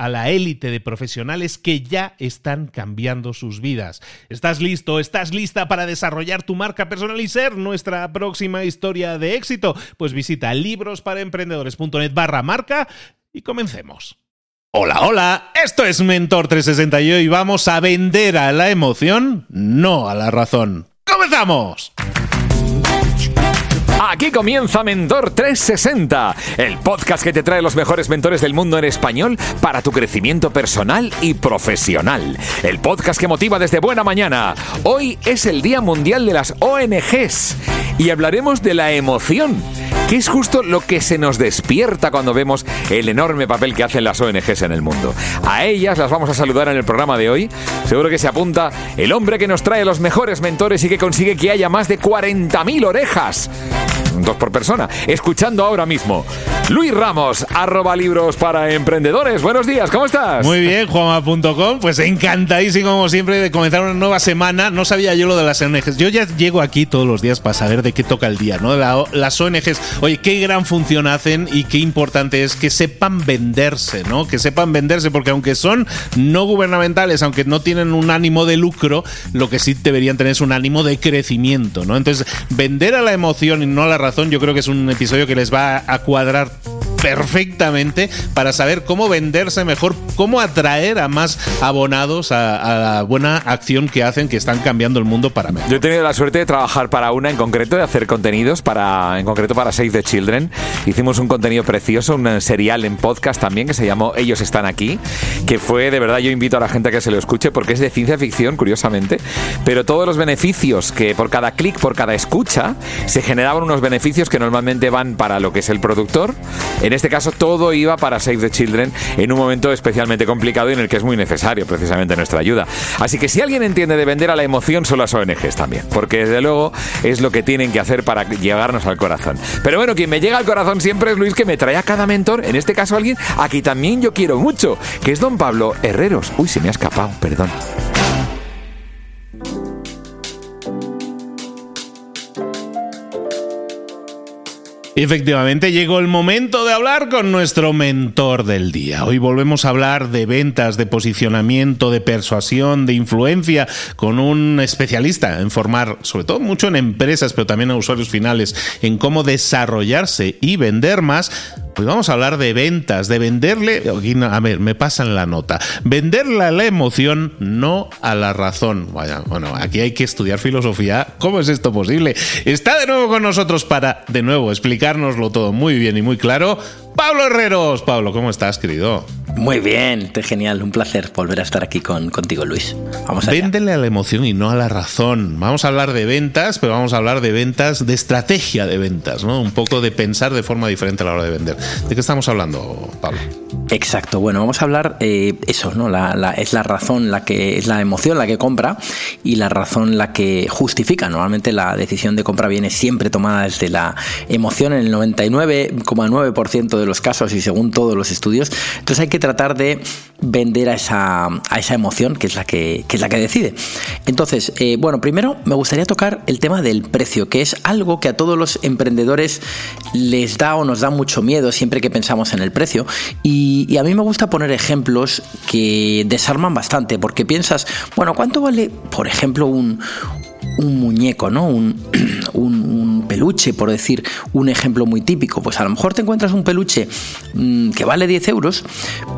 a la élite de profesionales que ya están cambiando sus vidas. ¿Estás listo? ¿Estás lista para desarrollar tu marca personal y ser nuestra próxima historia de éxito? Pues visita librosparaemprendedores.net barra marca y comencemos. Hola, hola, esto es Mentor 360 y hoy vamos a vender a la emoción, no a la razón. ¡Comenzamos! Aquí comienza Mentor 360, el podcast que te trae los mejores mentores del mundo en español para tu crecimiento personal y profesional. El podcast que motiva desde buena mañana. Hoy es el Día Mundial de las ONGs y hablaremos de la emoción, que es justo lo que se nos despierta cuando vemos el enorme papel que hacen las ONGs en el mundo. A ellas las vamos a saludar en el programa de hoy. Seguro que se apunta el hombre que nos trae los mejores mentores y que consigue que haya más de 40.000 orejas dos por persona, escuchando ahora mismo. Luis Ramos, arroba libros para emprendedores. Buenos días, ¿cómo estás? Muy bien, juanma.com. Pues encantadísimo, como siempre, de comenzar una nueva semana. No sabía yo lo de las ONGs. Yo ya llego aquí todos los días para saber de qué toca el día, ¿no? las ONGs, oye, qué gran función hacen y qué importante es que sepan venderse, ¿no? Que sepan venderse, porque aunque son no gubernamentales, aunque no tienen un ánimo de lucro, lo que sí deberían tener es un ánimo de crecimiento, ¿no? Entonces, vender a la emoción y no a la razón, yo creo que es un episodio que les va a cuadrar perfectamente para saber cómo venderse mejor, cómo atraer a más abonados a, la buena acción que hacen, que están cambiando el mundo para mí. Yo he tenido la suerte de trabajar para una en concreto, de hacer contenidos para, en concreto para Save the Children. Hicimos un contenido precioso, un serial en podcast también que se llamó Ellos están aquí, que fue de verdad, yo invito a la gente a que se lo escuche porque es de ciencia ficción, curiosamente, pero todos los beneficios que por cada clic, por cada escucha, se generaban unos beneficios que normalmente van para lo que es el productor. En este caso, todo iba para Save the Children en un momento especialmente complicado y en el que es muy necesario precisamente nuestra ayuda. Así que si alguien entiende de vender a la emoción, son las ONGs también, porque desde luego es lo que tienen que hacer para llegarnos al corazón. Pero bueno, quien me llega al corazón siempre es Luis, que me trae a cada mentor, en este caso alguien aquí también yo quiero mucho, que es don Pablo Herreros. Uy, se me ha escapado, perdón. Efectivamente, llegó el momento de hablar con nuestro mentor del día. Hoy volvemos a hablar de ventas, de posicionamiento, de persuasión, de influencia, con un especialista en formar, sobre todo mucho en empresas, pero también a usuarios finales, en cómo desarrollarse y vender más Hoy vamos a hablar de ventas, de venderle, a ver, me pasan la nota, venderle a la emoción, no a la razón. bueno, aquí hay que estudiar filosofía. ¿Cómo es esto posible? Está de nuevo con nosotros para, de nuevo, explicárnoslo todo muy bien y muy claro. Pablo Herreros. Pablo, ¿cómo estás, querido? Muy bien, genial, un placer volver a estar aquí con, contigo, Luis. Vamos a Véndele a la emoción y no a la razón. Vamos a hablar de ventas, pero vamos a hablar de ventas, de estrategia de ventas, ¿no? Un poco de pensar de forma diferente a la hora de vender. ¿De qué estamos hablando, Pablo? Exacto, bueno, vamos a hablar eh, eso, ¿no? La, es la razón, la que es la emoción la que compra y la razón la que justifica. Normalmente la decisión de compra viene siempre tomada desde la emoción en el 99,9% de los casos y según todos los estudios. Entonces hay que tratar de vender a esa, a esa emoción que es la que, es la que decide. Entonces, eh, bueno, primero me gustaría tocar el tema del precio, que es algo que a todos los emprendedores les da o nos da mucho miedo siempre que pensamos en el precio. Y, y a mí me gusta poner ejemplos que desarman bastante, porque piensas, bueno, ¿cuánto vale, por ejemplo, un, un muñeco, ¿no? Un, un, peluche, por decir un ejemplo muy típico. Pues a lo mejor te encuentras un peluche mm, que vale 10 euros,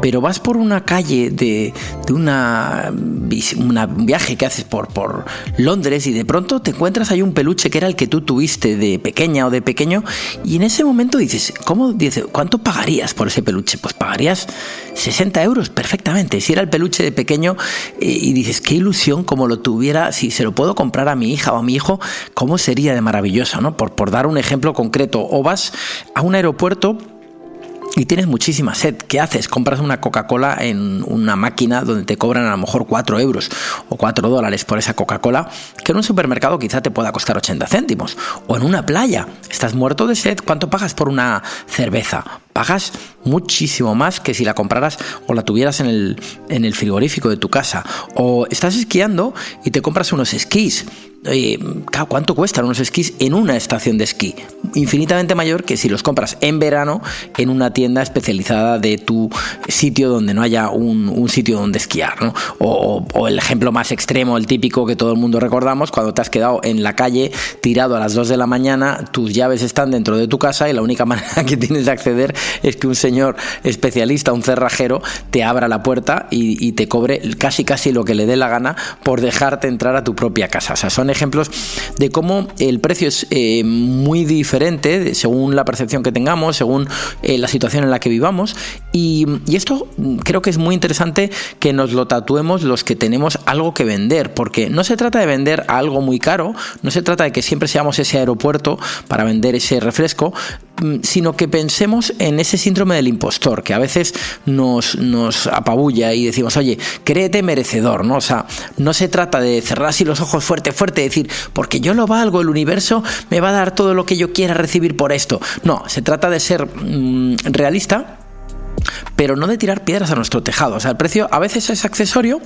pero vas por una calle de, de una, un viaje que haces por, por Londres y de pronto te encuentras ahí un peluche que era el que tú tuviste de pequeña o de pequeño y en ese momento dices, ¿cómo? Dice, ¿cuánto pagarías por ese peluche? Pues pagarías 60 euros perfectamente. Si era el peluche de pequeño eh, y dices, qué ilusión como lo tuviera, si se lo puedo comprar a mi hija o a mi hijo, cómo sería de maravilloso, ¿no? Por, por dar un ejemplo concreto. O vas a un aeropuerto y tienes muchísima sed, ¿qué haces? Compras una Coca-Cola en una máquina donde te cobran a lo mejor 4 euros o 4 dólares por esa Coca-Cola, que en un supermercado quizá te pueda costar 80 céntimos. O en una playa, estás muerto de sed, ¿cuánto pagas por una cerveza? Pagas muchísimo más que si la compraras o la tuvieras en el, en el frigorífico de tu casa. O estás esquiando y te compras unos esquís ¿cuánto cuestan unos esquís en una estación de esquí? Infinitamente mayor que si los compras en verano en una tienda especializada de tu sitio donde no haya un, sitio donde esquiar. ¿no? O, el ejemplo más extremo, el típico que todo el mundo recordamos, cuando te has quedado en la calle tirado a las 2 de la mañana, tus llaves están dentro de tu casa y la única manera que tienes de acceder es que un señor especialista, un cerrajero, te abra la puerta y, y te cobre casi casi lo que le dé la gana por dejarte entrar a tu propia casa. O sea, son ejemplos de cómo el precio es eh, muy diferente según la percepción que tengamos, según eh, la situación en la que vivamos. Y, esto creo que es muy interesante que nos lo tatuemos los que tenemos algo que vender, porque no se trata de vender algo muy caro, no se trata de que siempre seamos ese aeropuerto para vender ese refresco, mm, sino que pensemos en ese síndrome del impostor, que a veces nos, nos apabulla y decimos, oye, créete merecedor, ¿no? O sea, no se trata de cerrar así los ojos fuerte, fuerte, decir, porque yo lo valgo, el universo me va a dar todo lo que yo quiera recibir por esto. No, se trata de ser mm, realista pero no de tirar piedras a nuestro tejado. O sea, el precio a veces es accesorio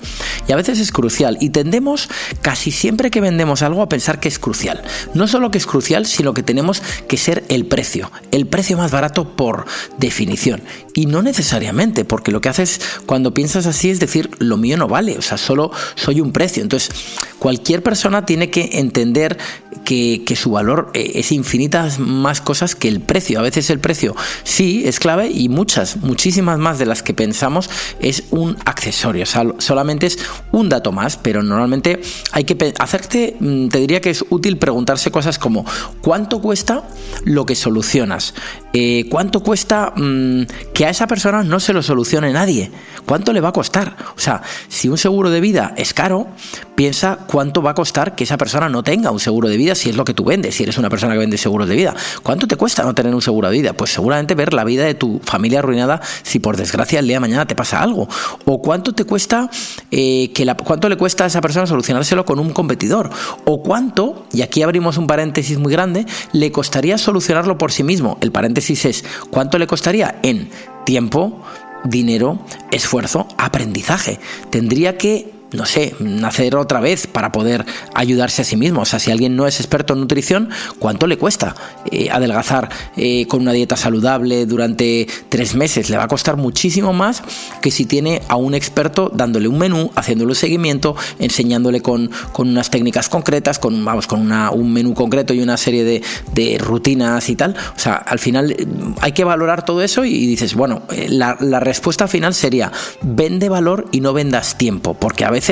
y a veces es crucial. Y tendemos casi siempre que vendemos algo a pensar que es crucial. No solo que es crucial, sino que tenemos que ser el precio. El precio más barato por definición. Y no necesariamente, porque lo que haces cuando piensas así es decir, lo mío no vale. O sea, solo soy un precio. Entonces, cualquier persona tiene que entender que, que su valor eh, es infinitas más cosas que el precio. A veces el precio sí es clave y muchas, muchísimas más de las que pensamos es un accesorio, solamente es un dato más, pero normalmente hay que hacerte, mm, te diría que es útil preguntarse cosas como ¿cuánto cuesta lo que solucionas? Eh, ¿Cuánto cuesta mm, que a esa persona no se lo solucione nadie? ¿Cuánto le va a costar? O sea, si un seguro de vida es caro, piensa cuánto va a costar que esa persona no tenga un seguro de vida si es lo que tú vendes, si eres una persona que vende seguros de vida. ¿Cuánto te cuesta no tener un seguro de vida? Pues seguramente ver la vida de tu familia arruinada si por desgracia el día de mañana te pasa algo. O cuánto te cuesta, eh, que la, cuánto le cuesta a esa persona solucionárselo con un competidor. O cuánto, y aquí abrimos un paréntesis muy grande, le costaría solucionarlo por sí mismo. El paréntesis es, ¿cuánto le costaría en tiempo, dinero, esfuerzo, aprendizaje? Tendría que no sé, nacer otra vez para poder ayudarse a sí mismo. O sea, si alguien no es experto en nutrición, ¿cuánto le cuesta eh, adelgazar eh, con una dieta saludable durante tres meses? Le va a costar muchísimo más que si tiene a un experto dándole un menú, haciéndole un seguimiento, enseñándole con, con unas técnicas concretas, con, vamos, con una, un menú concreto y una serie de, de, rutinas y tal. O sea, al final eh, hay que valorar todo eso y, dices, bueno, la, la respuesta final sería, vende valor y no vendas tiempo, porque a veces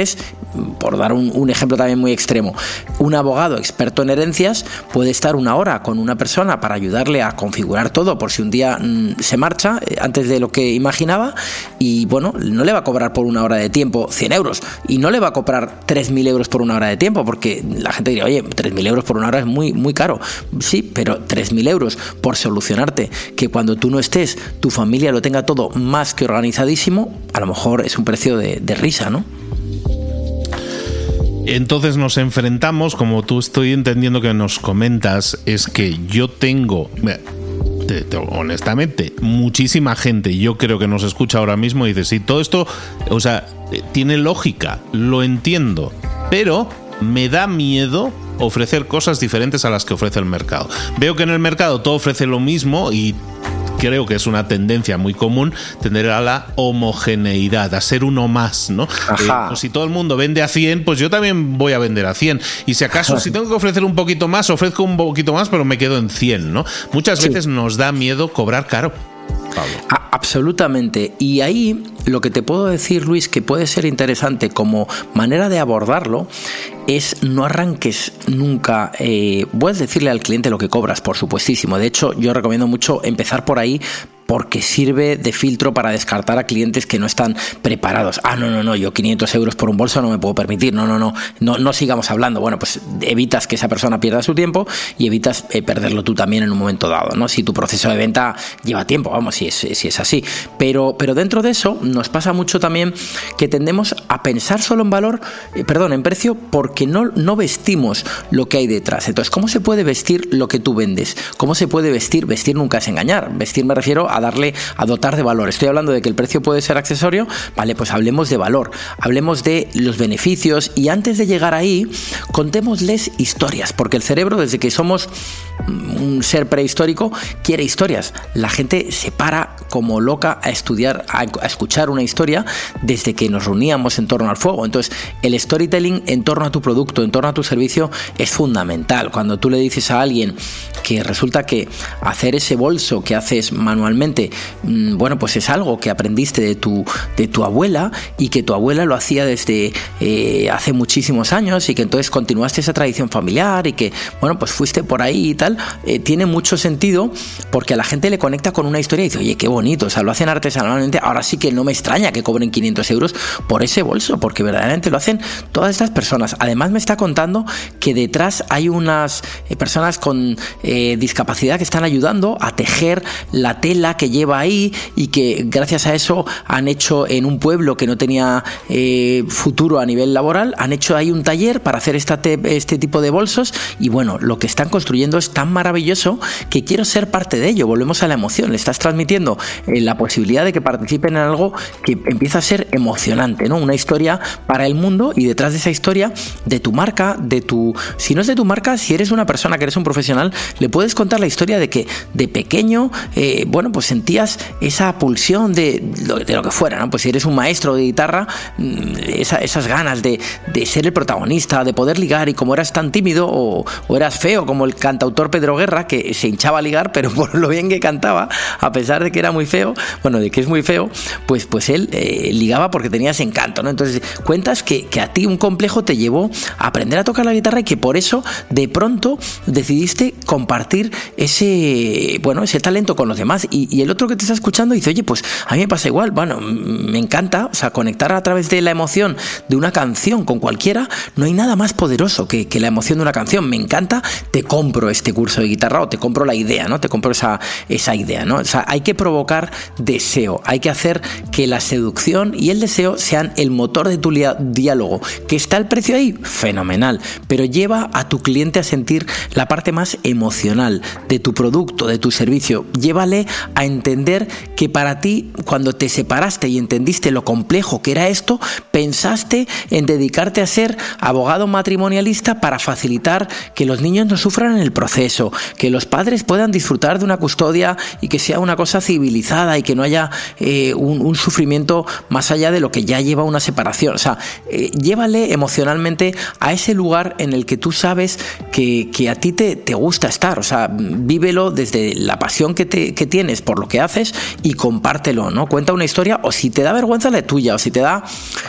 por dar un, ejemplo también muy extremo, un abogado experto en herencias puede estar una hora con una persona para ayudarle a configurar todo por si un día mm, se marcha eh, antes de lo que imaginaba y bueno, no le va a cobrar por una hora de tiempo 100 euros y no le va a cobrar 3.000 euros por una hora de tiempo porque la gente diría, oye, 3.000 euros por una hora es muy, muy caro. Sí, pero 3.000 euros por solucionarte que cuando tú no estés tu familia lo tenga todo más que organizadísimo, a lo mejor es un precio de risa, ¿no? Entonces nos enfrentamos, como tú estoy entendiendo que nos comentas, es que yo tengo, honestamente, muchísima gente, yo creo que nos escucha ahora mismo y dice, sí, todo esto, o sea, eh, tiene lógica, lo entiendo, pero me da miedo ofrecer cosas diferentes a las que ofrece el mercado. Veo que en el mercado todo ofrece lo mismo y creo que es una tendencia muy común tener a la homogeneidad, a ser uno más, ¿no? Eh, pues si todo el mundo vende a 100, pues yo también voy a vender a 100. Y si acaso, si tengo que ofrecer un poquito más, ofrezco un poquito más, pero me quedo en 100, ¿no? Muchas veces nos da miedo cobrar caro. Absolutamente. Y ahí lo que te puedo decir, Luis, que puede ser interesante como manera de abordarlo, es no arranques nunca. Eh, puedes decirle al cliente lo que cobras, por supuestísimo. De hecho, yo recomiendo mucho empezar por ahí porque sirve de filtro para descartar a clientes que no están preparados. Ah, no, no, no, yo 500 euros por un bolso no me puedo permitir. No, no, no, no, sigamos hablando. Bueno, pues evitas que esa persona pierda su tiempo y evitas eh, perderlo tú también en un momento dado, ¿no? Si tu proceso de venta lleva tiempo, vamos, si es, si es así. Pero, pero dentro de eso nos pasa mucho también que tendemos a pensar solo en valor, eh, perdón, en precio, porque no, no vestimos lo que hay detrás. Entonces, ¿cómo se puede vestir lo que tú vendes? ¿Cómo se puede vestir? Vestir nunca es engañar. Vestir me refiero a darle, a dotar de valor. Estoy hablando de que el precio puede ser accesorio, vale, pues hablemos de valor, hablemos de los beneficios y antes de llegar ahí, contémosles historias, porque el cerebro desde que somos un ser prehistórico quiere historias. La gente se para como loca a estudiar, a, escuchar una historia desde que nos reuníamos en torno al fuego. Entonces, el storytelling en torno a tu producto, en torno a tu servicio es fundamental. Cuando tú le dices a alguien que resulta que hacer ese bolso que haces manualmente, mm, bueno, pues es algo que aprendiste de tu, de tu abuela y que tu abuela lo hacía desde eh, hace muchísimos años y que entonces continuaste esa tradición familiar y que, bueno, pues fuiste por ahí y tal, eh, tiene mucho sentido porque a la gente le conecta con una historia y dice, oye, qué bonito, o sea, lo hacen artesanalmente, ahora sí que no me extraña que cobren 500 euros por ese bolso, porque verdaderamente lo hacen todas estas personas. Además me está contando que detrás hay unas eh, personas con discapacidad que están ayudando a tejer la tela que lleva ahí y que gracias a eso han hecho en un pueblo que no tenía eh, futuro a nivel laboral, han hecho ahí un taller para hacer esta este tipo de bolsos y bueno, lo que están construyendo es tan maravilloso que quiero ser parte de ello. Volvemos a la emoción, le estás transmitiendo la posibilidad de que participen en algo que empieza a ser emocionante, ¿no? Una historia para el mundo y detrás de esa historia de tu marca, de tu... Si no es de tu marca, si eres una persona que eres un profesional, le puedes contar la historia de que de pequeño, eh, bueno, pues sentías esa pulsión de de lo, que fuera, ¿no? Pues si eres un maestro de guitarra, mm, esas ganas de, ser el protagonista, de poder ligar y como eras tan tímido o, eras feo como el cantautor Pedro Guerra, que se hinchaba a ligar, pero por lo bien que cantaba, a pesar de que era muy feo, bueno, de que es muy feo, pues, pues él eh, ligaba porque tenías encanto, ¿no? Entonces cuentas que, a ti un complejo te llevó a aprender a tocar la guitarra y que por eso de pronto decidiste compartir ese, bueno, ese talento con los demás. Y, el otro que te está escuchando dice, oye, pues a mí me pasa igual, bueno, me encanta, o sea, conectar a través de la emoción de una canción con cualquiera, no hay nada más poderoso que, que la emoción de una canción. Me encanta, te compro este curso de guitarra o te compro la idea, ¿no? Te compro esa, esa idea, ¿no? O sea, hay que provocar deseo, hay que hacer que la seducción y el deseo sean el motor de tu diálogo. ¿Que está el precio ahí? Fenomenal, pero lleva a tu cliente a sentir la parte más emocional de tu producto, de tu servicio. Llévale a entender que para ti, cuando te separaste y entendiste lo complejo que era esto, pensaste en dedicarte a ser abogado matrimonialista para facilitar que los niños no sufran en el proceso, que los padres puedan disfrutar de una custodia y que sea una cosa civilizada y que no haya eh, un, sufrimiento más allá de lo que ya lleva una separación. O sea, eh, llévale emocionalmente a ese lugar en el que tú sabes que, a ti te, te, gusta estar. O sea, vívelo desde la pasión que, te, que tienes por por lo que haces y compártelo, ¿no? Cuenta una historia o si te da vergüenza la tuya o si te da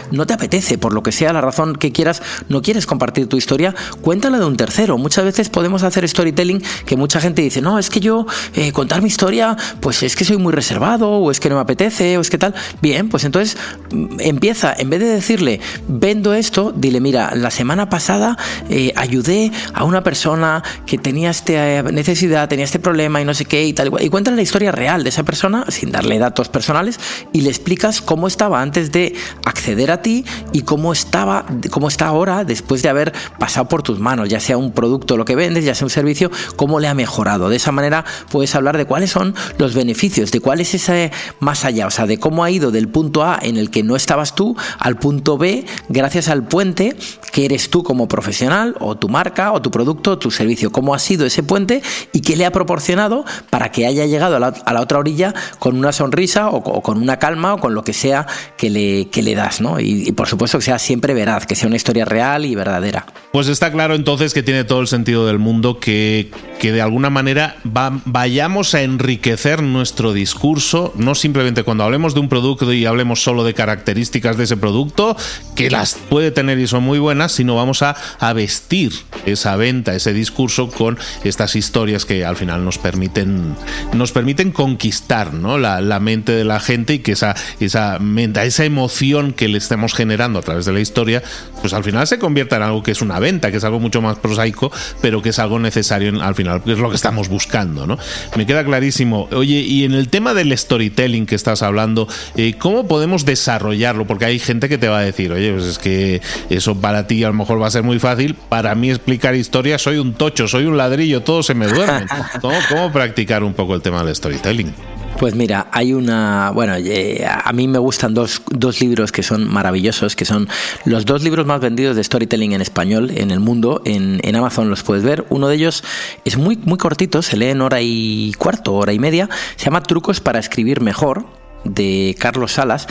no te apetece por lo que sea la razón que quieras, no quieres compartir tu historia, cuéntala de un tercero. Muchas veces podemos hacer storytelling que mucha gente dice, "No, es que yo eh, contar mi historia, pues es que soy muy reservado o es que no me apetece o es que tal." Bien, pues entonces mm, empieza en vez de decirle, "Vendo esto", dile, "Mira, la semana pasada eh, ayudé a una persona que tenía esta necesidad, tenía este problema y no sé qué y tal y cuéntale la historia real de esa persona sin darle datos personales y le explicas cómo estaba antes de acceder a ti y cómo estaba, cómo está ahora después de haber pasado por tus manos, ya sea un producto lo que vendes, ya sea un servicio, cómo le ha mejorado. De esa manera puedes hablar de cuáles son los beneficios, de cuál es ese más allá, o sea, de cómo ha ido del punto A en el que no estabas tú al punto B gracias al puente que eres tú como profesional o tu marca o tu producto o tu servicio, cómo ha sido ese puente y qué le ha proporcionado para que haya llegado a la, otra orilla con una sonrisa o, con una calma o con lo que sea que le, que le das, ¿no? Y, por supuesto que sea siempre veraz, que sea una historia real y verdadera. Pues está claro entonces que tiene todo el sentido del mundo que, que de alguna manera vayamos a enriquecer nuestro discurso, no simplemente cuando hablemos de un producto y hablemos solo de características de ese producto, que las puede tener y son muy buenas, sino vamos a, vestir esa venta, ese discurso con estas historias que al final nos permiten, nos permiten conquistar ¿no? la, la mente de la gente y que esa, esa, esa emoción que le estemos generando a través de la historia, pues al final se convierta en algo que es una venta, que es algo mucho más prosaico, pero que es algo necesario al final, que es lo que estamos buscando. ¿no? Me queda clarísimo. Oye, y en el tema del storytelling que estás hablando, eh, ¿cómo podemos desarrollarlo? Porque hay gente que te va a decir, oye, pues es que eso para ti a lo mejor va a ser muy fácil, para mí explicar historias soy un tocho, soy un ladrillo, todo se me duerme. ¿Cómo, cómo practicar un poco el tema del storytelling? Pues mira, hay una. Bueno, eh, a mí me gustan dos, dos, libros que son maravillosos, que son los dos libros más vendidos de storytelling en español en el mundo. En, en, Amazon los puedes ver. Uno de ellos es muy, muy cortito, se lee en hora y cuarto, hora y media. Se llama Trucos para escribir mejor de Carlos Salas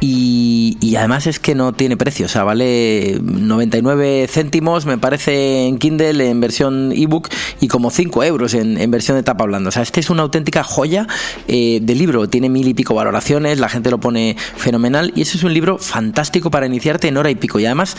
y, además es que no tiene precio, o sea, vale 99 céntimos, me parece, en Kindle, en versión ebook, y como 5 euros en, versión de tapa blanda. O sea, este es una auténtica joya eh, de libro, tiene mil y pico valoraciones, la gente lo pone fenomenal, y ese es un libro fantástico para iniciarte en hora y pico. Y además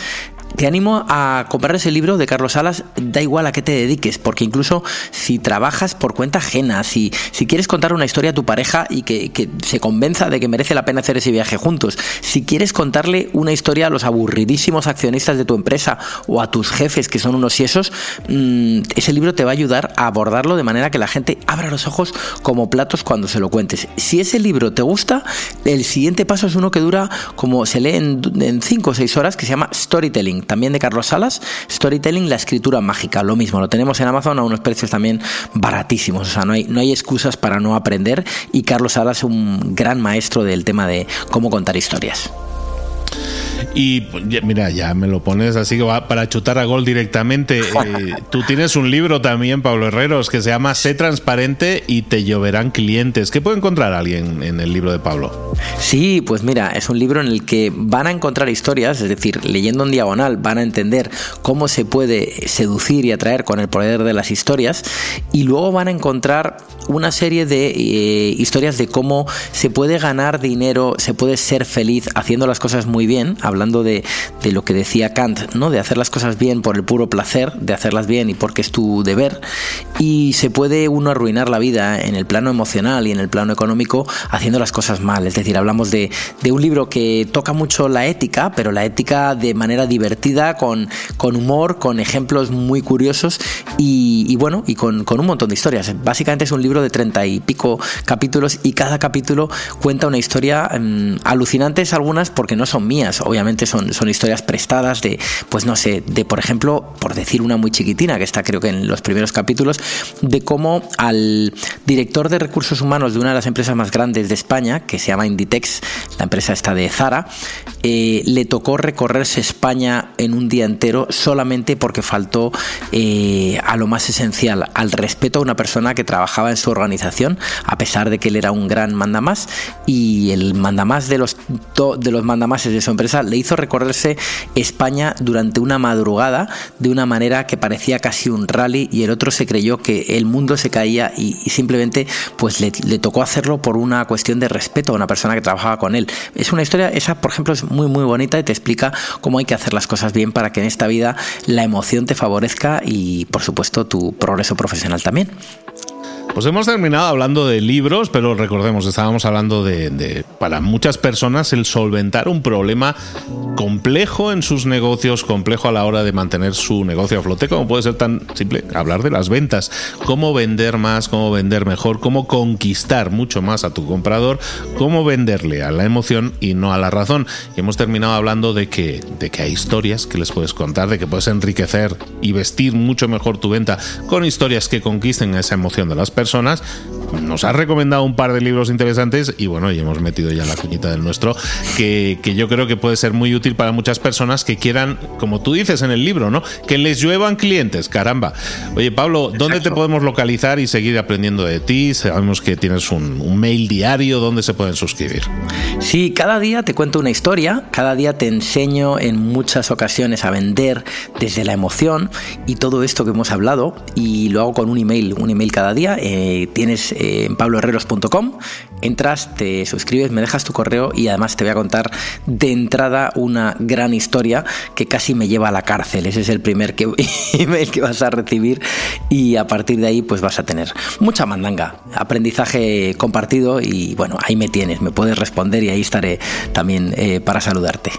te animo a comprar ese libro de Carlos Salas, da igual a qué te dediques, porque incluso si trabajas por cuenta ajena, si, si quieres contar una historia a tu pareja y que, que, se convenza de que merece la pena hacer ese viaje juntos, si quieres contarle una historia a los aburridísimos accionistas de tu empresa o a tus jefes que son unos siesos, mmm, ese libro te va a ayudar a abordarlo de manera que la gente abra los ojos como platos cuando se lo cuentes. Si ese libro te gusta, el siguiente paso es uno que dura como se lee en 5 o 6 horas, que se llama Storytelling también de Carlos Salas, Storytelling, la escritura mágica, lo mismo, lo tenemos en Amazon a unos precios también baratísimos, o sea, no hay, no hay excusas para no aprender y Carlos Salas es un gran maestro del tema de cómo contar historias. Y mira, ya me lo pones así que va para chutar a gol directamente. Eh, tú tienes un libro también, Pablo Herreros, que se llama Sé transparente y te lloverán clientes. ¿Qué puede encontrar alguien en el libro de Pablo? Sí, pues mira, es un libro en el que van a encontrar historias, es decir, leyendo en diagonal van a entender cómo se puede seducir y atraer con el poder de las historias y luego van a encontrar una serie de eh, historias de cómo se puede ganar dinero, se puede ser feliz haciendo las cosas muy bien, hablando de, de, lo que decía Kant, ¿no? de hacer las cosas bien por el puro placer, de hacerlas bien y porque es tu deber, y se puede uno arruinar la vida en el plano emocional y en el plano económico haciendo las cosas mal. Es decir, hablamos de, de un libro que toca mucho la ética, pero la ética de manera divertida, con, con humor, con ejemplos muy curiosos y, bueno, y con, con un montón de historias. Básicamente es un libro de treinta y pico capítulos y cada capítulo cuenta una historia mmm, alucinantes algunas porque no son mías, obviamente son, son historias prestadas de, pues no sé, de por ejemplo, por decir una muy chiquitina que está creo que en los primeros capítulos, de cómo al director de recursos humanos de una de las empresas más grandes de España, que se llama Inditex, la empresa está de Zara, eh, le tocó recorrerse España en un día entero solamente porque faltó eh, a lo más esencial, al respeto a una persona que trabajaba en su organización, a pesar de que él era un gran mandamás y el mandamás de los, de los mandamases de su empresa le hizo recorrerse España durante una madrugada de una manera que parecía casi un rally y el otro se creyó que el mundo se caía y, simplemente pues le, tocó hacerlo por una cuestión de respeto a una persona que trabajaba con él. Es una historia, esa por ejemplo es muy muy bonita y te explica cómo hay que hacer las cosas bien para que en esta vida la emoción te favorezca y por supuesto tu progreso profesional también. Pues hemos terminado hablando de libros, pero recordemos, estábamos hablando de, para muchas personas, el solventar un problema complejo en sus negocios, complejo a la hora de mantener su negocio a flote, como puede ser tan simple hablar de las ventas, cómo vender más, cómo vender mejor, cómo conquistar mucho más a tu comprador, cómo venderle a la emoción y no a la razón. Y hemos terminado hablando de que, de que hay historias que les puedes contar, de que puedes enriquecer y vestir mucho mejor tu venta con historias que conquisten esa emoción de las personas personas. Nos ha recomendado un par de libros interesantes y bueno, y hemos metido ya la cuñita del nuestro, que, yo creo que puede ser muy útil para muchas personas que quieran, como tú dices en el libro, ¿no? Que les lluevan clientes, caramba. Oye, Pablo, ¿dónde te podemos localizar y seguir aprendiendo de ti? Sabemos que tienes un, un mail diario, ¿dónde se pueden suscribir? Sí, cada día te cuento una historia, cada día te enseño en muchas ocasiones a vender desde la emoción y todo esto que hemos hablado y lo hago con un email, un email cada día eh, tienes eh, en pabloherreros.com, entras, te suscribes, me dejas tu correo y además te voy a contar de entrada una gran historia que casi me lleva a la cárcel. Ese es el primer que, email que vas a recibir y a partir de ahí pues vas a tener mucha mandanga, aprendizaje compartido y bueno, ahí me tienes, me puedes responder y ahí estaré también eh, para saludarte.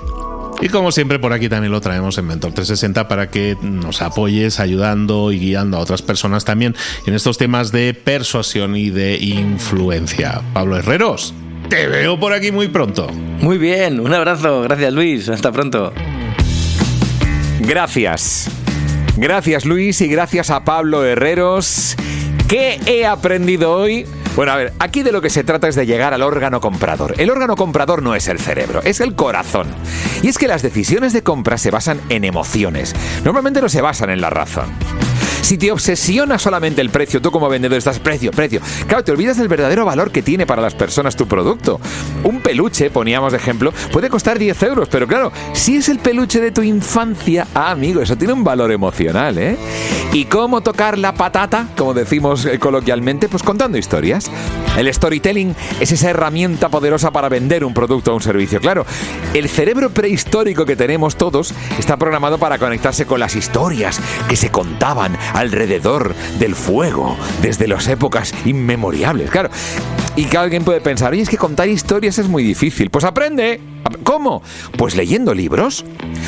Y como siempre, por aquí también lo traemos en Mentor 360 para que nos apoyes ayudando y guiando a otras personas también en estos temas de persuasión y de influencia. Pablo Herreros, te veo por aquí muy pronto. Muy bien, un abrazo. Gracias Luis. Hasta pronto. Gracias. Gracias Luis y gracias a Pablo Herreros. ¿Qué he aprendido hoy? Bueno, a ver, aquí de lo que se trata es de llegar al órgano comprador. El órgano comprador no es el cerebro, es el corazón. Y es que las decisiones de compra se basan en emociones. Normalmente no se basan en la razón. Si te obsesiona solamente el precio, tú como vendedor estás precio, precio. Claro, te olvidas del verdadero valor que tiene para las personas tu producto. Un peluche, poníamos de ejemplo, puede costar 10 euros, pero claro, si es el peluche de tu infancia, ah, amigo, eso tiene un valor emocional, ¿eh? ¿Y cómo tocar la patata, como decimos eh, coloquialmente? Pues contando historias. El storytelling es esa herramienta poderosa para vender un producto o un servicio. Claro, el cerebro prehistórico que tenemos todos está programado para conectarse con las historias que se contaban alrededor del fuego desde las épocas inmemoriales. Claro, y que alguien puede pensar, oye, es que contar historias es muy difícil. Pues aprende. ¿Cómo? Pues leyendo libros.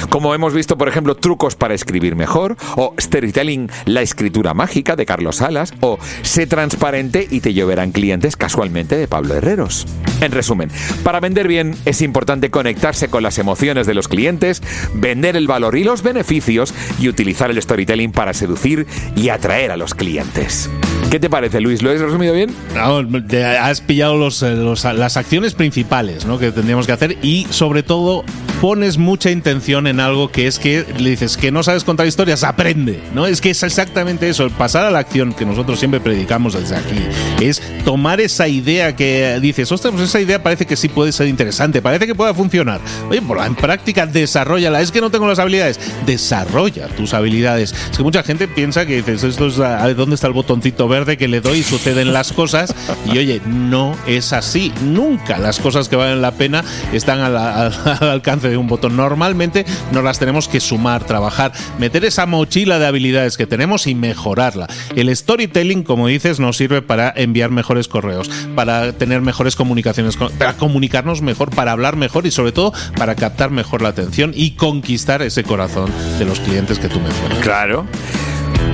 Como hemos visto, por ejemplo, Trucos para escribir mejor, o Storytelling, la escritura mágica de Carlos Salas, o Sé transparente y te lloverán clientes casualmente de Pablo Herreros. En resumen, para vender bien es importante conectarse con las emociones de los clientes, vender el valor y los beneficios y utilizar el storytelling para seducir y atraer a los clientes. ¿Qué te parece, Luis? ¿Lo has resumido bien? has pillado eh, las acciones principales que tendríamos que hacer y sobre todo pones mucha intención en algo que es que le dices que no sabes contar historias, aprende, ¿no? Es que es exactamente eso, pasar a la acción que nosotros siempre predicamos desde aquí, es tomar esa idea que dices, ostras, pues esa idea parece que sí puede ser interesante, parece que pueda funcionar. Oye, pues en práctica desarrollala, es que no tengo las habilidades, desarrolla tus habilidades. Es que mucha gente piensa que dices, esto es dónde está el botoncito verde que le doy y suceden las cosas y oye, no es así, nunca las cosas que valen la pena están al alcance de un botón. Normalmente nos las tenemos que sumar, trabajar, meter esa mochila de habilidades que tenemos y mejorarla. El storytelling, como dices, nos sirve para enviar mejores correos, para tener mejores comunicaciones, para comunicarnos mejor, para hablar mejor y sobre todo para captar mejor la atención y conquistar ese corazón de los clientes que tú mencionas. Claro.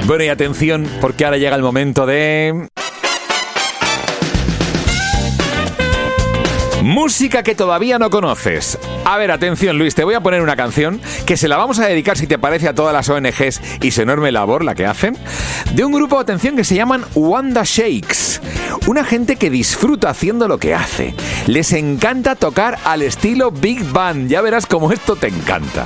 Bueno, y atención, porque ahora llega el momento de... Música que todavía no conoces. A ver, atención Luis, te voy a poner una canción que se la vamos a dedicar, si te parece, a todas las ONGs y su enorme labor, la que hacen, de un grupo, atención, que se llaman Wanda Shakes. Una gente que disfruta haciendo lo que hace. Les encanta tocar al estilo Big Band. Ya verás cómo esto te encanta.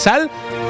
sal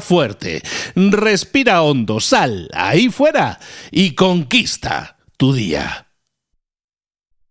fuerte, respira hondo, sal ahí fuera y conquista tu día.